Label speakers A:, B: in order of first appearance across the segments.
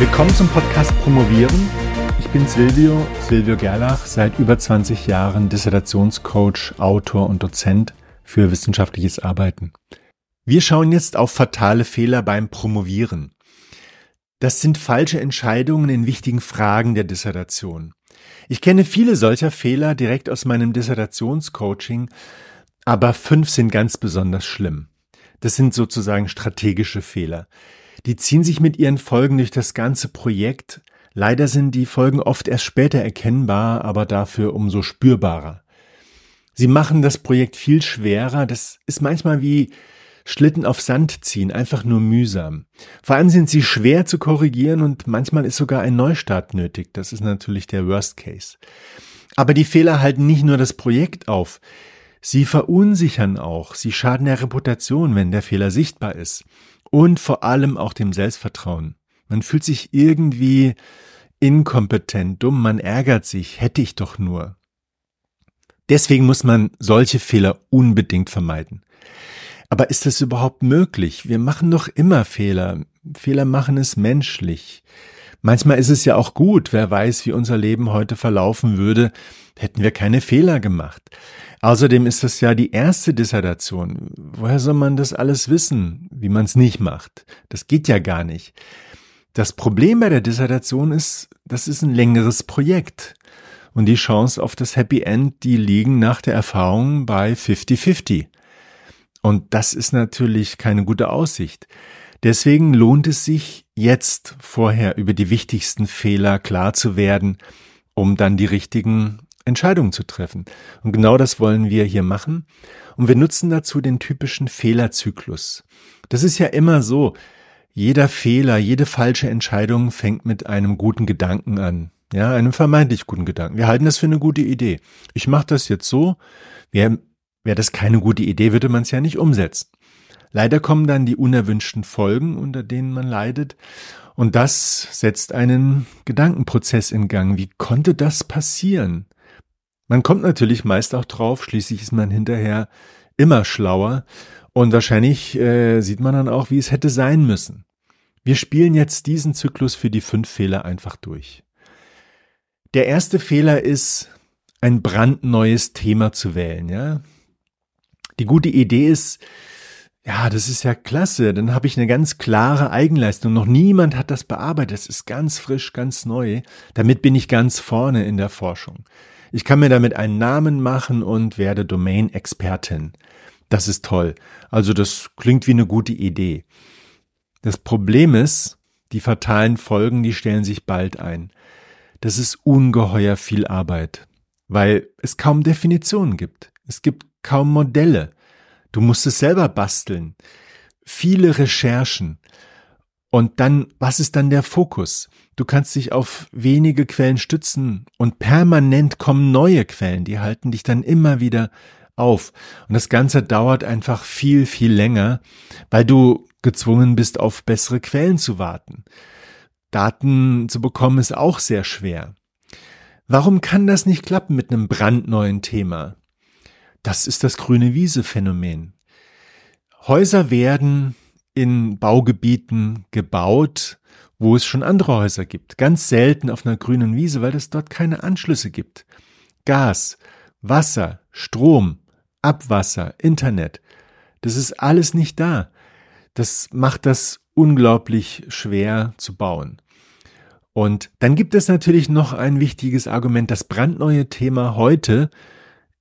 A: Willkommen zum Podcast Promovieren. Ich bin Silvio, Silvio Gerlach, seit über 20 Jahren Dissertationscoach, Autor und Dozent für wissenschaftliches Arbeiten. Wir schauen jetzt auf fatale Fehler beim Promovieren. Das sind falsche Entscheidungen in wichtigen Fragen der Dissertation. Ich kenne viele solcher Fehler direkt aus meinem Dissertationscoaching, aber fünf sind ganz besonders schlimm. Das sind sozusagen strategische Fehler. Die ziehen sich mit ihren Folgen durch das ganze Projekt. Leider sind die Folgen oft erst später erkennbar, aber dafür umso spürbarer. Sie machen das Projekt viel schwerer. Das ist manchmal wie Schlitten auf Sand ziehen, einfach nur mühsam. Vor allem sind sie schwer zu korrigieren und manchmal ist sogar ein Neustart nötig. Das ist natürlich der Worst Case. Aber die Fehler halten nicht nur das Projekt auf. Sie verunsichern auch. Sie schaden der Reputation, wenn der Fehler sichtbar ist. Und vor allem auch dem Selbstvertrauen. Man fühlt sich irgendwie inkompetent, dumm, man ärgert sich, hätte ich doch nur. Deswegen muss man solche Fehler unbedingt vermeiden. Aber ist das überhaupt möglich? Wir machen doch immer Fehler. Fehler machen ist menschlich. Manchmal ist es ja auch gut, wer weiß, wie unser Leben heute verlaufen würde, hätten wir keine Fehler gemacht. Außerdem ist das ja die erste Dissertation. Woher soll man das alles wissen, wie man es nicht macht? Das geht ja gar nicht. Das Problem bei der Dissertation ist, das ist ein längeres Projekt. Und die Chance auf das Happy End, die liegen nach der Erfahrung bei 50-50. Und das ist natürlich keine gute Aussicht. Deswegen lohnt es sich, jetzt vorher über die wichtigsten Fehler klar zu werden, um dann die richtigen Entscheidungen zu treffen. Und genau das wollen wir hier machen. Und wir nutzen dazu den typischen Fehlerzyklus. Das ist ja immer so. Jeder Fehler, jede falsche Entscheidung fängt mit einem guten Gedanken an. Ja, einem vermeintlich guten Gedanken. Wir halten das für eine gute Idee. Ich mache das jetzt so. Wäre das keine gute Idee, würde man es ja nicht umsetzen. Leider kommen dann die unerwünschten Folgen, unter denen man leidet, und das setzt einen Gedankenprozess in Gang. Wie konnte das passieren? Man kommt natürlich meist auch drauf, schließlich ist man hinterher immer schlauer und wahrscheinlich äh, sieht man dann auch, wie es hätte sein müssen. Wir spielen jetzt diesen Zyklus für die fünf Fehler einfach durch. Der erste Fehler ist, ein brandneues Thema zu wählen, ja. Die gute Idee ist, ja, das ist ja klasse. Dann habe ich eine ganz klare Eigenleistung. Noch niemand hat das bearbeitet. Das ist ganz frisch, ganz neu. Damit bin ich ganz vorne in der Forschung. Ich kann mir damit einen Namen machen und werde Domain-Expertin. Das ist toll. Also das klingt wie eine gute Idee. Das Problem ist, die fatalen Folgen, die stellen sich bald ein. Das ist ungeheuer viel Arbeit, weil es kaum Definitionen gibt. Es gibt kaum Modelle. Du musst es selber basteln. Viele Recherchen. Und dann, was ist dann der Fokus? Du kannst dich auf wenige Quellen stützen und permanent kommen neue Quellen, die halten dich dann immer wieder auf. Und das Ganze dauert einfach viel, viel länger, weil du gezwungen bist, auf bessere Quellen zu warten. Daten zu bekommen ist auch sehr schwer. Warum kann das nicht klappen mit einem brandneuen Thema? Das ist das grüne Wiese-Phänomen. Häuser werden in Baugebieten gebaut, wo es schon andere Häuser gibt. Ganz selten auf einer grünen Wiese, weil es dort keine Anschlüsse gibt. Gas, Wasser, Strom, Abwasser, Internet, das ist alles nicht da. Das macht das unglaublich schwer zu bauen. Und dann gibt es natürlich noch ein wichtiges Argument. Das brandneue Thema heute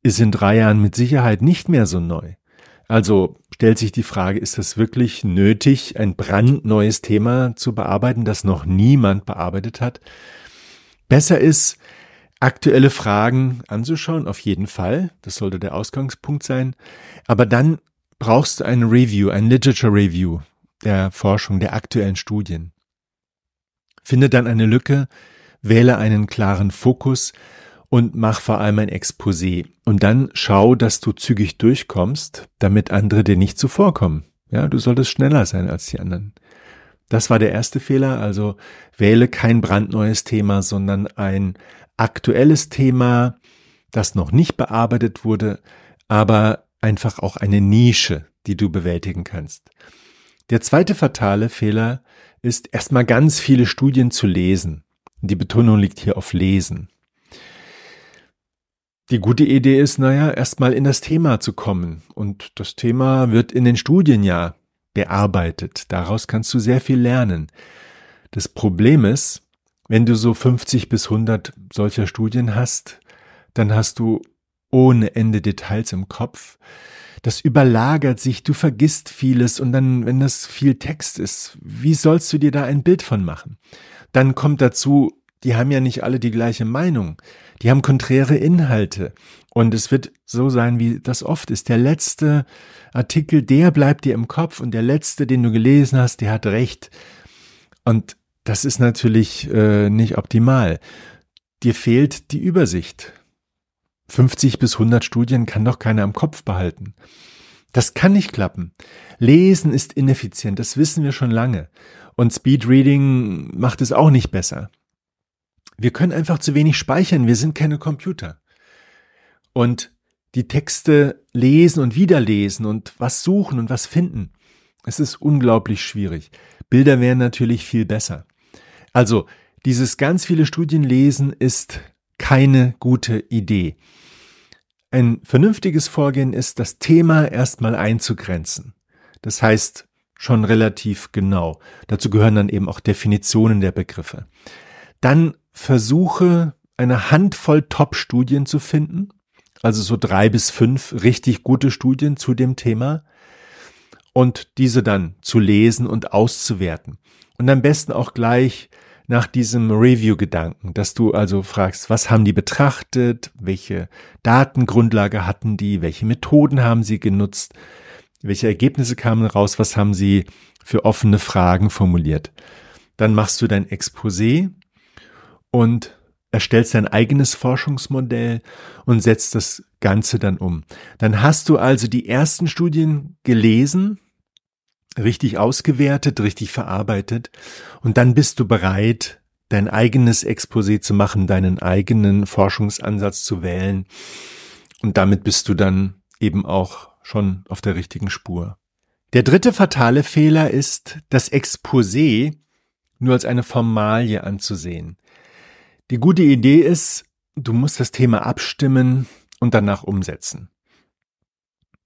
A: ist in drei Jahren mit Sicherheit nicht mehr so neu. Also stellt sich die Frage, ist es wirklich nötig, ein brandneues Thema zu bearbeiten, das noch niemand bearbeitet hat? Besser ist, aktuelle Fragen anzuschauen, auf jeden Fall. Das sollte der Ausgangspunkt sein. Aber dann brauchst du ein Review, ein Literature Review der Forschung, der aktuellen Studien. Finde dann eine Lücke, wähle einen klaren Fokus und mach vor allem ein Exposé. Und dann schau, dass du zügig durchkommst, damit andere dir nicht zuvorkommen. Ja, du solltest schneller sein als die anderen. Das war der erste Fehler, also wähle kein brandneues Thema, sondern ein aktuelles Thema, das noch nicht bearbeitet wurde, aber einfach auch eine Nische, die du bewältigen kannst. Der zweite fatale Fehler ist erstmal ganz viele Studien zu lesen. Die Betonung liegt hier auf Lesen. Die gute Idee ist, naja, erstmal in das Thema zu kommen. Und das Thema wird in den Studien ja bearbeitet. Daraus kannst du sehr viel lernen. Das Problem ist, wenn du so 50 bis 100 solcher Studien hast, dann hast du ohne Ende Details im Kopf. Das überlagert sich, du vergisst vieles und dann, wenn das viel Text ist, wie sollst du dir da ein Bild von machen? Dann kommt dazu, die haben ja nicht alle die gleiche Meinung. Die haben konträre Inhalte. Und es wird so sein, wie das oft ist. Der letzte Artikel, der bleibt dir im Kopf und der letzte, den du gelesen hast, der hat recht. Und das ist natürlich äh, nicht optimal. Dir fehlt die Übersicht. 50 bis 100 Studien kann doch keiner im Kopf behalten. Das kann nicht klappen. Lesen ist ineffizient, das wissen wir schon lange. Und Speedreading macht es auch nicht besser. Wir können einfach zu wenig speichern, wir sind keine Computer. Und die Texte lesen und wiederlesen und was suchen und was finden, es ist unglaublich schwierig. Bilder wären natürlich viel besser. Also, dieses ganz viele Studien lesen ist keine gute Idee. Ein vernünftiges Vorgehen ist, das Thema erstmal einzugrenzen. Das heißt, schon relativ genau. Dazu gehören dann eben auch Definitionen der Begriffe. Dann versuche eine Handvoll Top-Studien zu finden, also so drei bis fünf richtig gute Studien zu dem Thema und diese dann zu lesen und auszuwerten. Und am besten auch gleich nach diesem Review-Gedanken, dass du also fragst, was haben die betrachtet, welche Datengrundlage hatten die, welche Methoden haben sie genutzt, welche Ergebnisse kamen raus, was haben sie für offene Fragen formuliert. Dann machst du dein Exposé und erstellst dein eigenes Forschungsmodell und setzt das Ganze dann um. Dann hast du also die ersten Studien gelesen, richtig ausgewertet, richtig verarbeitet und dann bist du bereit, dein eigenes Exposé zu machen, deinen eigenen Forschungsansatz zu wählen und damit bist du dann eben auch schon auf der richtigen Spur. Der dritte fatale Fehler ist, das Exposé nur als eine Formalie anzusehen. Die gute Idee ist, du musst das Thema abstimmen und danach umsetzen.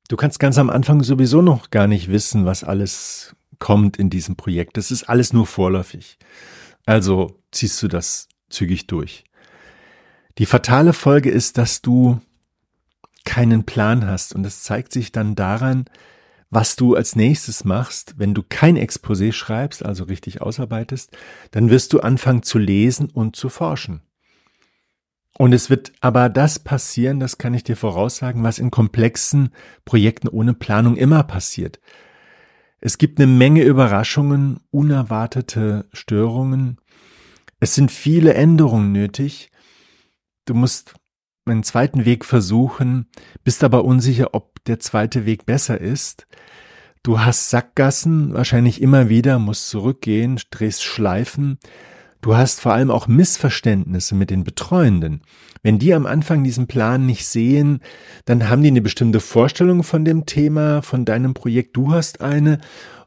A: Du kannst ganz am Anfang sowieso noch gar nicht wissen, was alles kommt in diesem Projekt. Das ist alles nur vorläufig. Also ziehst du das zügig durch. Die fatale Folge ist, dass du keinen Plan hast und das zeigt sich dann daran, was du als nächstes machst, wenn du kein Exposé schreibst, also richtig ausarbeitest, dann wirst du anfangen zu lesen und zu forschen. Und es wird aber das passieren, das kann ich dir voraussagen, was in komplexen Projekten ohne Planung immer passiert. Es gibt eine Menge Überraschungen, unerwartete Störungen. Es sind viele Änderungen nötig. Du musst einen zweiten Weg versuchen, bist aber unsicher, ob der zweite Weg besser ist. Du hast Sackgassen, wahrscheinlich immer wieder, musst zurückgehen, drehst Schleifen. Du hast vor allem auch Missverständnisse mit den Betreuenden. Wenn die am Anfang diesen Plan nicht sehen, dann haben die eine bestimmte Vorstellung von dem Thema, von deinem Projekt, du hast eine.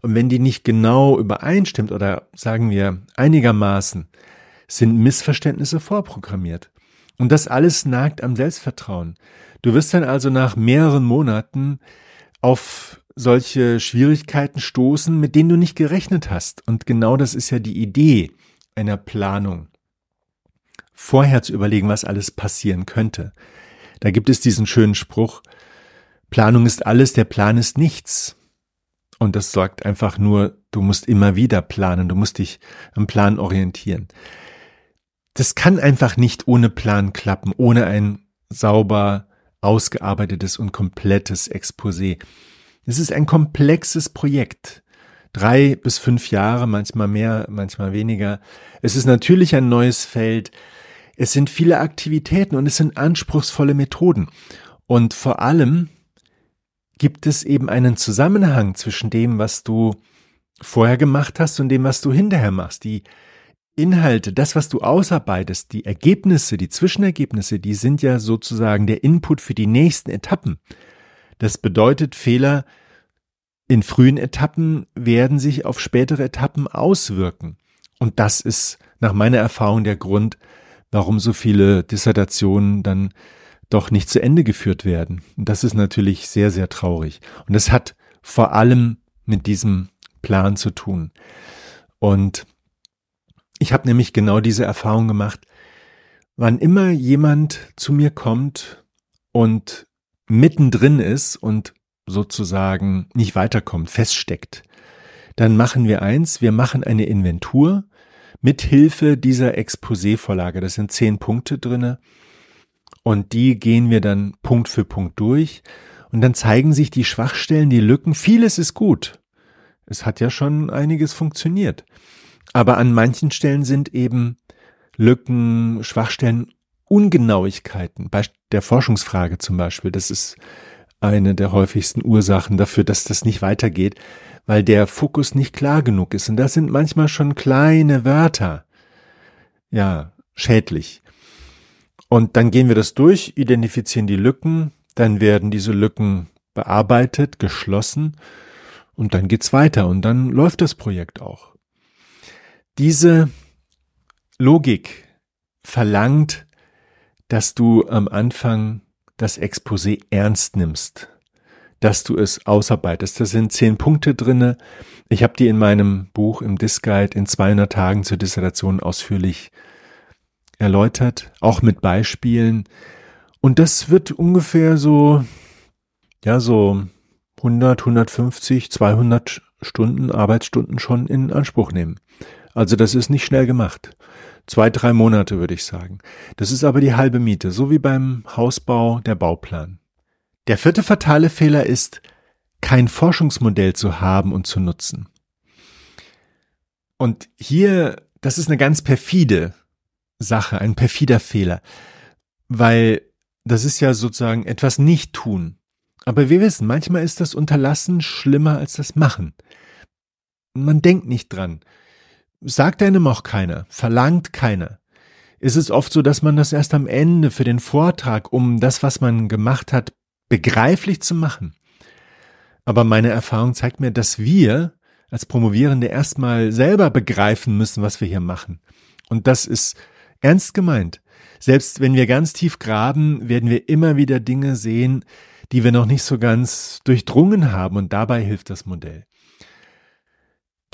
A: Und wenn die nicht genau übereinstimmt oder sagen wir einigermaßen, sind Missverständnisse vorprogrammiert. Und das alles nagt am Selbstvertrauen. Du wirst dann also nach mehreren Monaten auf solche Schwierigkeiten stoßen, mit denen du nicht gerechnet hast. Und genau das ist ja die Idee einer Planung. Vorher zu überlegen, was alles passieren könnte. Da gibt es diesen schönen Spruch, Planung ist alles, der Plan ist nichts. Und das sagt einfach nur, du musst immer wieder planen, du musst dich am Plan orientieren. Das kann einfach nicht ohne Plan klappen, ohne ein sauber ausgearbeitetes und komplettes Exposé. Es ist ein komplexes Projekt. Drei bis fünf Jahre, manchmal mehr, manchmal weniger. Es ist natürlich ein neues Feld. Es sind viele Aktivitäten und es sind anspruchsvolle Methoden. Und vor allem gibt es eben einen Zusammenhang zwischen dem, was du vorher gemacht hast und dem, was du hinterher machst. Die Inhalte, das, was du ausarbeitest, die Ergebnisse, die Zwischenergebnisse, die sind ja sozusagen der Input für die nächsten Etappen. Das bedeutet, Fehler in frühen Etappen werden sich auf spätere Etappen auswirken. Und das ist nach meiner Erfahrung der Grund, warum so viele Dissertationen dann doch nicht zu Ende geführt werden. Und das ist natürlich sehr, sehr traurig. Und es hat vor allem mit diesem Plan zu tun. Und ich habe nämlich genau diese Erfahrung gemacht, wann immer jemand zu mir kommt und mittendrin ist und sozusagen nicht weiterkommt, feststeckt, dann machen wir eins, wir machen eine Inventur mit Hilfe dieser Exposé-Vorlage. Das sind zehn Punkte drinne und die gehen wir dann Punkt für Punkt durch und dann zeigen sich die Schwachstellen, die Lücken. Vieles ist gut. Es hat ja schon einiges funktioniert. Aber an manchen Stellen sind eben Lücken, Schwachstellen, Ungenauigkeiten. Bei der Forschungsfrage zum Beispiel. Das ist eine der häufigsten Ursachen dafür, dass das nicht weitergeht, weil der Fokus nicht klar genug ist. Und das sind manchmal schon kleine Wörter. Ja, schädlich. Und dann gehen wir das durch, identifizieren die Lücken, dann werden diese Lücken bearbeitet, geschlossen und dann geht's weiter und dann läuft das Projekt auch. Diese Logik verlangt, dass du am Anfang das Exposé ernst nimmst, dass du es ausarbeitest. Da sind zehn Punkte drinne. Ich habe die in meinem Buch im Disc Guide in 200 Tagen zur Dissertation ausführlich erläutert, auch mit Beispielen. Und das wird ungefähr so, ja, so 100, 150, 200 Stunden, Arbeitsstunden schon in Anspruch nehmen. Also das ist nicht schnell gemacht. Zwei, drei Monate würde ich sagen. Das ist aber die halbe Miete, so wie beim Hausbau der Bauplan. Der vierte fatale Fehler ist, kein Forschungsmodell zu haben und zu nutzen. Und hier, das ist eine ganz perfide Sache, ein perfider Fehler, weil das ist ja sozusagen etwas nicht tun. Aber wir wissen, manchmal ist das Unterlassen schlimmer als das Machen. Man denkt nicht dran. Sagt einem auch keiner, verlangt keiner. Ist es oft so, dass man das erst am Ende für den Vortrag, um das, was man gemacht hat, begreiflich zu machen. Aber meine Erfahrung zeigt mir, dass wir als Promovierende erstmal selber begreifen müssen, was wir hier machen. Und das ist ernst gemeint. Selbst wenn wir ganz tief graben, werden wir immer wieder Dinge sehen, die wir noch nicht so ganz durchdrungen haben und dabei hilft das Modell.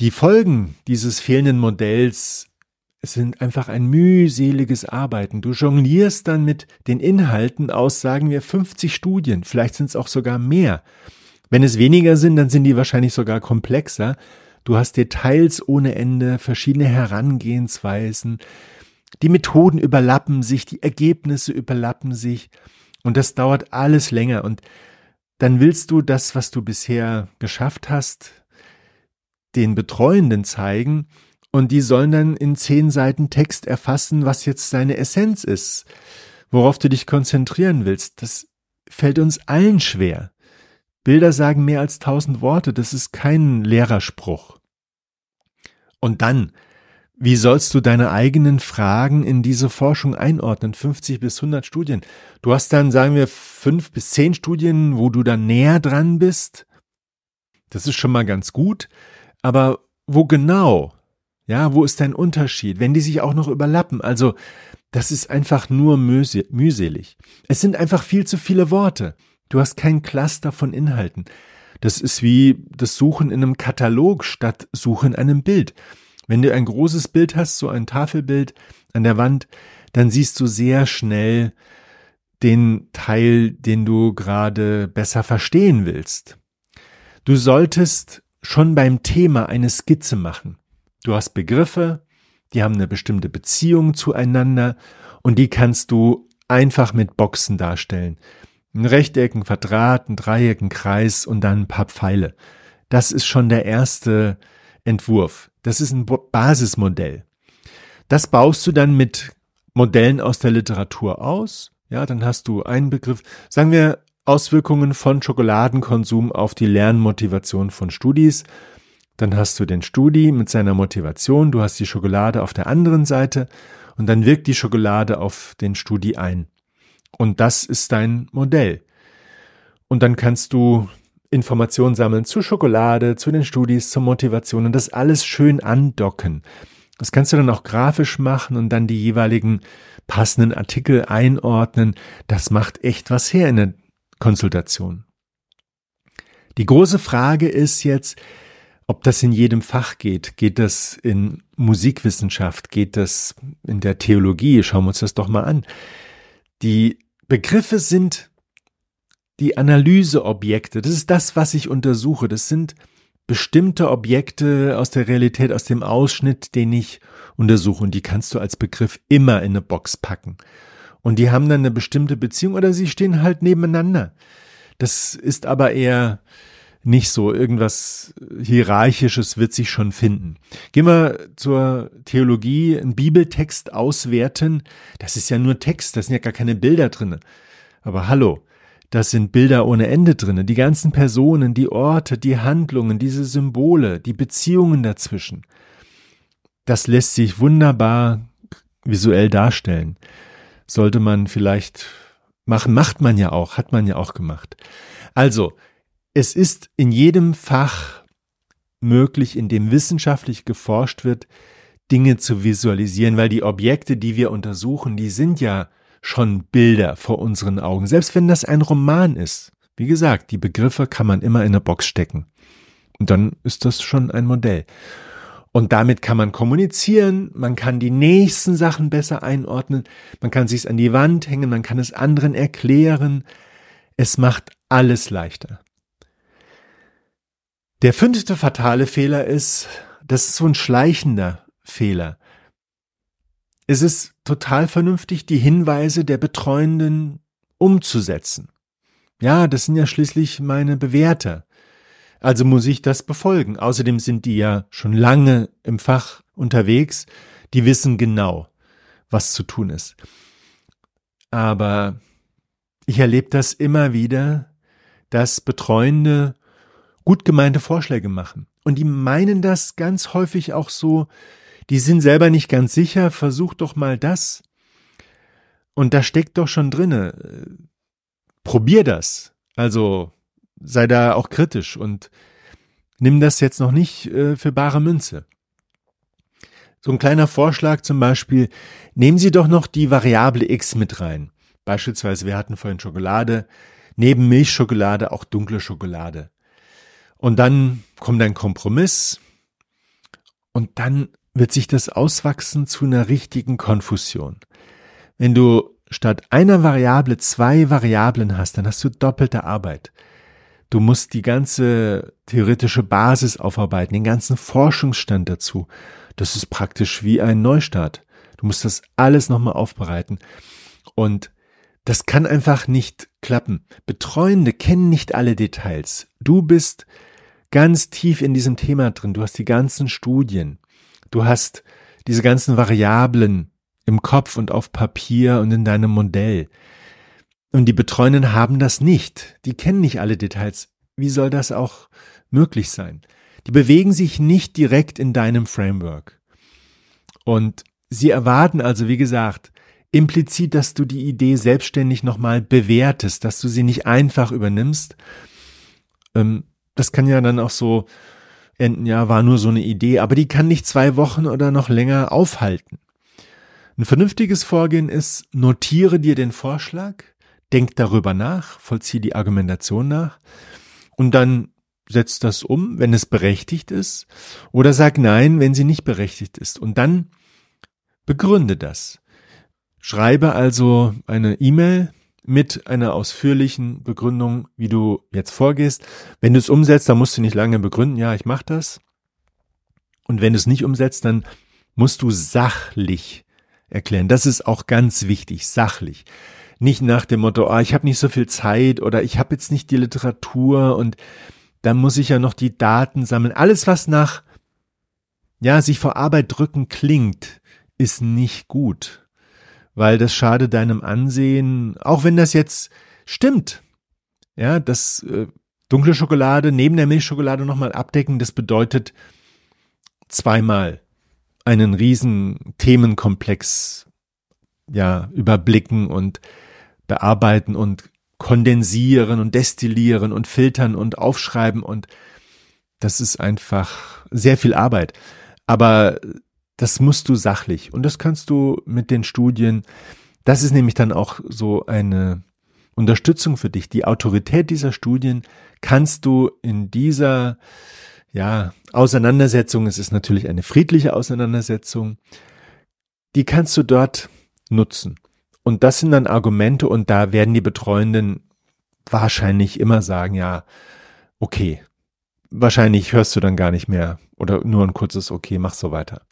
A: Die Folgen dieses fehlenden Modells sind einfach ein mühseliges Arbeiten. Du jonglierst dann mit den Inhalten aus, sagen wir, 50 Studien, vielleicht sind es auch sogar mehr. Wenn es weniger sind, dann sind die wahrscheinlich sogar komplexer. Du hast Details ohne Ende, verschiedene Herangehensweisen, die Methoden überlappen sich, die Ergebnisse überlappen sich und das dauert alles länger und dann willst du das, was du bisher geschafft hast, den Betreuenden zeigen und die sollen dann in zehn Seiten Text erfassen, was jetzt seine Essenz ist, worauf du dich konzentrieren willst. Das fällt uns allen schwer. Bilder sagen mehr als tausend Worte, das ist kein Lehrerspruch. Und dann wie sollst du deine eigenen Fragen in diese Forschung einordnen? 50 bis 100 Studien. Du hast dann, sagen wir, fünf bis zehn Studien, wo du dann näher dran bist. Das ist schon mal ganz gut. Aber wo genau? Ja, wo ist dein Unterschied? Wenn die sich auch noch überlappen. Also, das ist einfach nur mühselig. Es sind einfach viel zu viele Worte. Du hast kein Cluster von Inhalten. Das ist wie das Suchen in einem Katalog statt Suchen in einem Bild. Wenn du ein großes Bild hast, so ein Tafelbild an der Wand, dann siehst du sehr schnell den Teil, den du gerade besser verstehen willst. Du solltest schon beim Thema eine Skizze machen. Du hast Begriffe, die haben eine bestimmte Beziehung zueinander und die kannst du einfach mit Boxen darstellen. Ein Rechteck, ein Quadrat, ein Dreieck, ein Kreis und dann ein paar Pfeile. Das ist schon der erste Entwurf. Das ist ein Basismodell. Das baust du dann mit Modellen aus der Literatur aus. Ja, dann hast du einen Begriff, sagen wir Auswirkungen von Schokoladenkonsum auf die Lernmotivation von Studis. Dann hast du den Studi mit seiner Motivation, du hast die Schokolade auf der anderen Seite und dann wirkt die Schokolade auf den Studi ein. Und das ist dein Modell. Und dann kannst du Informationen sammeln zu Schokolade, zu den Studis, zur Motivation und das alles schön andocken. Das kannst du dann auch grafisch machen und dann die jeweiligen passenden Artikel einordnen. Das macht echt was her in der Konsultation. Die große Frage ist jetzt, ob das in jedem Fach geht. Geht das in Musikwissenschaft? Geht das in der Theologie? Schauen wir uns das doch mal an. Die Begriffe sind die Analyseobjekte. Das ist das, was ich untersuche. Das sind bestimmte Objekte aus der Realität, aus dem Ausschnitt, den ich untersuche. Und die kannst du als Begriff immer in eine Box packen. Und die haben dann eine bestimmte Beziehung oder sie stehen halt nebeneinander. Das ist aber eher nicht so. Irgendwas Hierarchisches wird sich schon finden. Gehen wir zur Theologie, einen Bibeltext auswerten. Das ist ja nur Text, da sind ja gar keine Bilder drinne. Aber hallo, das sind Bilder ohne Ende drinne. Die ganzen Personen, die Orte, die Handlungen, diese Symbole, die Beziehungen dazwischen. Das lässt sich wunderbar visuell darstellen. Sollte man vielleicht machen, macht man ja auch, hat man ja auch gemacht. Also, es ist in jedem Fach möglich, in dem wissenschaftlich geforscht wird, Dinge zu visualisieren, weil die Objekte, die wir untersuchen, die sind ja schon Bilder vor unseren Augen, selbst wenn das ein Roman ist. Wie gesagt, die Begriffe kann man immer in eine Box stecken. Und dann ist das schon ein Modell. Und damit kann man kommunizieren, man kann die nächsten Sachen besser einordnen, man kann sich's an die Wand hängen, man kann es anderen erklären. Es macht alles leichter. Der fünfte fatale Fehler ist, das ist so ein schleichender Fehler. Es ist total vernünftig, die Hinweise der Betreuenden umzusetzen. Ja, das sind ja schließlich meine Bewerter. Also muss ich das befolgen. Außerdem sind die ja schon lange im Fach unterwegs. Die wissen genau, was zu tun ist. Aber ich erlebe das immer wieder, dass Betreuende gut gemeinte Vorschläge machen. Und die meinen das ganz häufig auch so, die sind selber nicht ganz sicher, versuch doch mal das. Und da steckt doch schon drinne. Probier das. Also sei da auch kritisch und nimm das jetzt noch nicht äh, für bare Münze. So ein kleiner Vorschlag zum Beispiel, nehmen Sie doch noch die Variable x mit rein. Beispielsweise, wir hatten vorhin Schokolade, neben Milchschokolade auch dunkle Schokolade. Und dann kommt ein Kompromiss und dann wird sich das auswachsen zu einer richtigen Konfusion. Wenn du statt einer Variable zwei Variablen hast, dann hast du doppelte Arbeit. Du musst die ganze theoretische Basis aufarbeiten, den ganzen Forschungsstand dazu. Das ist praktisch wie ein Neustart. Du musst das alles nochmal aufbereiten. Und das kann einfach nicht klappen. Betreuende kennen nicht alle Details. Du bist ganz tief in diesem Thema drin. Du hast die ganzen Studien. Du hast diese ganzen Variablen im Kopf und auf Papier und in deinem Modell. Und die Betreuenden haben das nicht. Die kennen nicht alle Details. Wie soll das auch möglich sein? Die bewegen sich nicht direkt in deinem Framework. Und sie erwarten also, wie gesagt, implizit, dass du die Idee selbstständig nochmal bewertest, dass du sie nicht einfach übernimmst. Ähm, das kann ja dann auch so enden, ja, war nur so eine Idee, aber die kann nicht zwei Wochen oder noch länger aufhalten. Ein vernünftiges Vorgehen ist, notiere dir den Vorschlag, denk darüber nach, vollziehe die Argumentation nach und dann setz das um, wenn es berechtigt ist, oder sag nein, wenn sie nicht berechtigt ist. Und dann begründe das. Schreibe also eine E-Mail mit einer ausführlichen Begründung, wie du jetzt vorgehst. Wenn du es umsetzt, dann musst du nicht lange begründen, ja, ich mache das. Und wenn du es nicht umsetzt, dann musst du sachlich erklären. Das ist auch ganz wichtig, sachlich. Nicht nach dem Motto, ah, ich habe nicht so viel Zeit oder ich habe jetzt nicht die Literatur und dann muss ich ja noch die Daten sammeln. Alles, was nach ja, sich vor Arbeit drücken klingt, ist nicht gut weil das schade deinem Ansehen, auch wenn das jetzt stimmt. Ja, das äh, dunkle Schokolade neben der Milchschokolade nochmal abdecken, das bedeutet zweimal einen riesen Themenkomplex ja überblicken und bearbeiten und kondensieren und destillieren und filtern und aufschreiben und das ist einfach sehr viel Arbeit. Aber das musst du sachlich und das kannst du mit den Studien. Das ist nämlich dann auch so eine Unterstützung für dich. Die Autorität dieser Studien kannst du in dieser ja, Auseinandersetzung, es ist natürlich eine friedliche Auseinandersetzung, die kannst du dort nutzen. Und das sind dann Argumente und da werden die Betreuenden wahrscheinlich immer sagen, ja, okay, wahrscheinlich hörst du dann gar nicht mehr oder nur ein kurzes Okay, mach so weiter.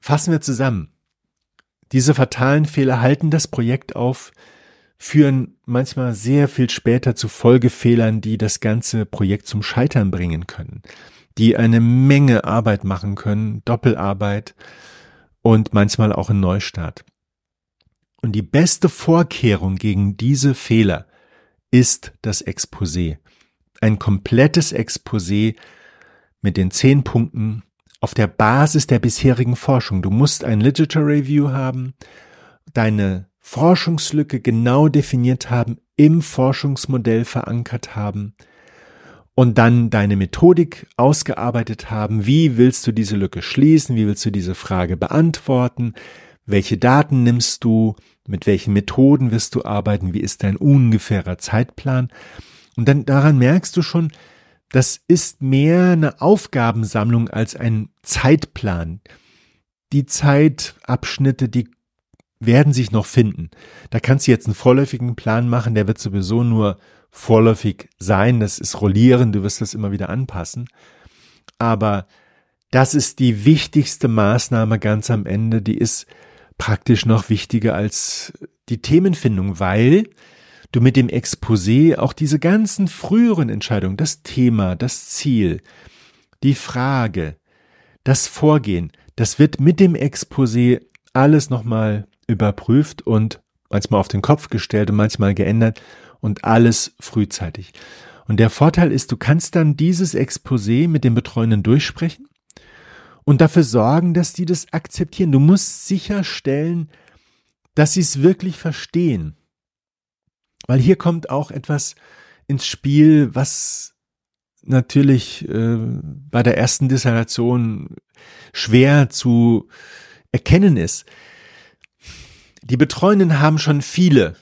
A: Fassen wir zusammen. Diese fatalen Fehler halten das Projekt auf, führen manchmal sehr viel später zu Folgefehlern, die das ganze Projekt zum Scheitern bringen können, die eine Menge Arbeit machen können, Doppelarbeit und manchmal auch ein Neustart. Und die beste Vorkehrung gegen diese Fehler ist das Exposé. Ein komplettes Exposé mit den zehn Punkten auf der Basis der bisherigen Forschung. Du musst ein Literature Review haben, deine Forschungslücke genau definiert haben, im Forschungsmodell verankert haben und dann deine Methodik ausgearbeitet haben. Wie willst du diese Lücke schließen? Wie willst du diese Frage beantworten? Welche Daten nimmst du? Mit welchen Methoden wirst du arbeiten? Wie ist dein ungefährer Zeitplan? Und dann daran merkst du schon, das ist mehr eine Aufgabensammlung als ein Zeitplan. Die Zeitabschnitte, die werden sich noch finden. Da kannst du jetzt einen vorläufigen Plan machen, der wird sowieso nur vorläufig sein. Das ist rollieren, du wirst das immer wieder anpassen. Aber das ist die wichtigste Maßnahme ganz am Ende, die ist praktisch noch wichtiger als die Themenfindung, weil du mit dem Exposé auch diese ganzen früheren Entscheidungen, das Thema, das Ziel, die Frage, das Vorgehen, das wird mit dem Exposé alles nochmal überprüft und manchmal auf den Kopf gestellt und manchmal geändert und alles frühzeitig. Und der Vorteil ist, du kannst dann dieses Exposé mit dem Betreuenden durchsprechen und dafür sorgen, dass die das akzeptieren. Du musst sicherstellen, dass sie es wirklich verstehen. Weil hier kommt auch etwas ins Spiel, was natürlich äh, bei der ersten Dissertation schwer zu erkennen ist. Die Betreuenden haben schon viele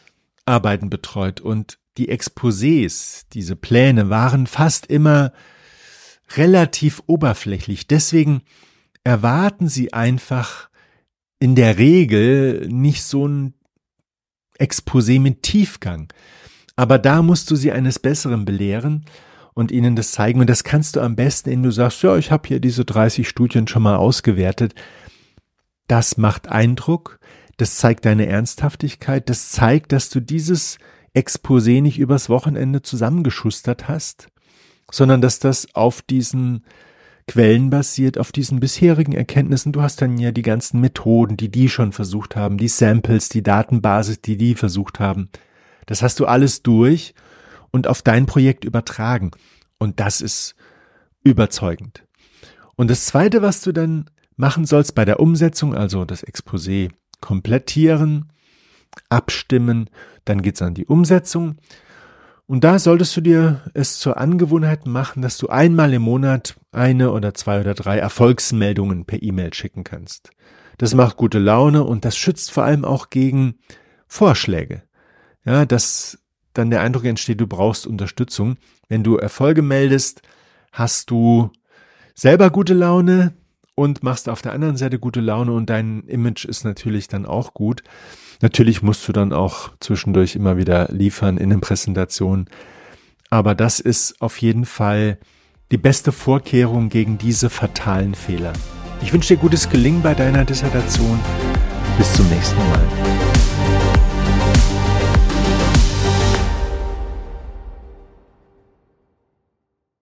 A: Arbeiten betreut und die Exposés, diese Pläne waren fast immer relativ oberflächlich. Deswegen erwarten sie einfach in der Regel nicht so ein Exposé mit Tiefgang. Aber da musst du sie eines Besseren belehren und ihnen das zeigen. Und das kannst du am besten, indem du sagst, ja, ich habe hier diese 30 Studien schon mal ausgewertet. Das macht Eindruck, das zeigt deine Ernsthaftigkeit, das zeigt, dass du dieses Exposé nicht übers Wochenende zusammengeschustert hast, sondern dass das auf diesen Quellen basiert auf diesen bisherigen Erkenntnissen. Du hast dann ja die ganzen Methoden, die die schon versucht haben, die Samples, die Datenbasis, die die versucht haben. Das hast du alles durch und auf dein Projekt übertragen. Und das ist überzeugend. Und das zweite, was du dann machen sollst bei der Umsetzung, also das Exposé komplettieren, abstimmen, dann geht's an die Umsetzung. Und da solltest du dir es zur Angewohnheit machen, dass du einmal im Monat eine oder zwei oder drei Erfolgsmeldungen per E-Mail schicken kannst. Das macht gute Laune und das schützt vor allem auch gegen Vorschläge. Ja, dass dann der Eindruck entsteht, du brauchst Unterstützung. Wenn du Erfolge meldest, hast du selber gute Laune und machst auf der anderen Seite gute Laune und dein Image ist natürlich dann auch gut. Natürlich musst du dann auch zwischendurch immer wieder liefern in den Präsentationen. Aber das ist auf jeden Fall die beste Vorkehrung gegen diese fatalen Fehler. Ich wünsche dir gutes Gelingen bei deiner Dissertation. Bis zum nächsten Mal.